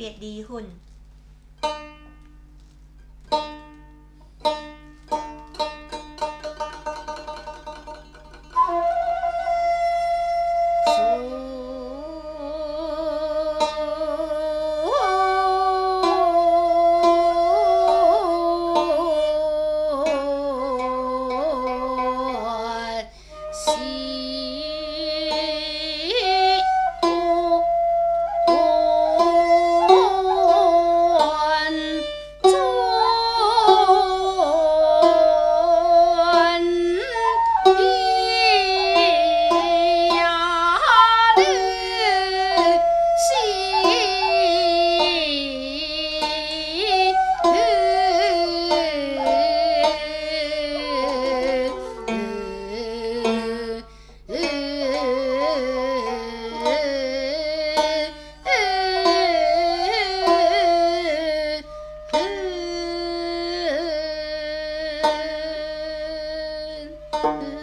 เปียดดีหุ่น Bye.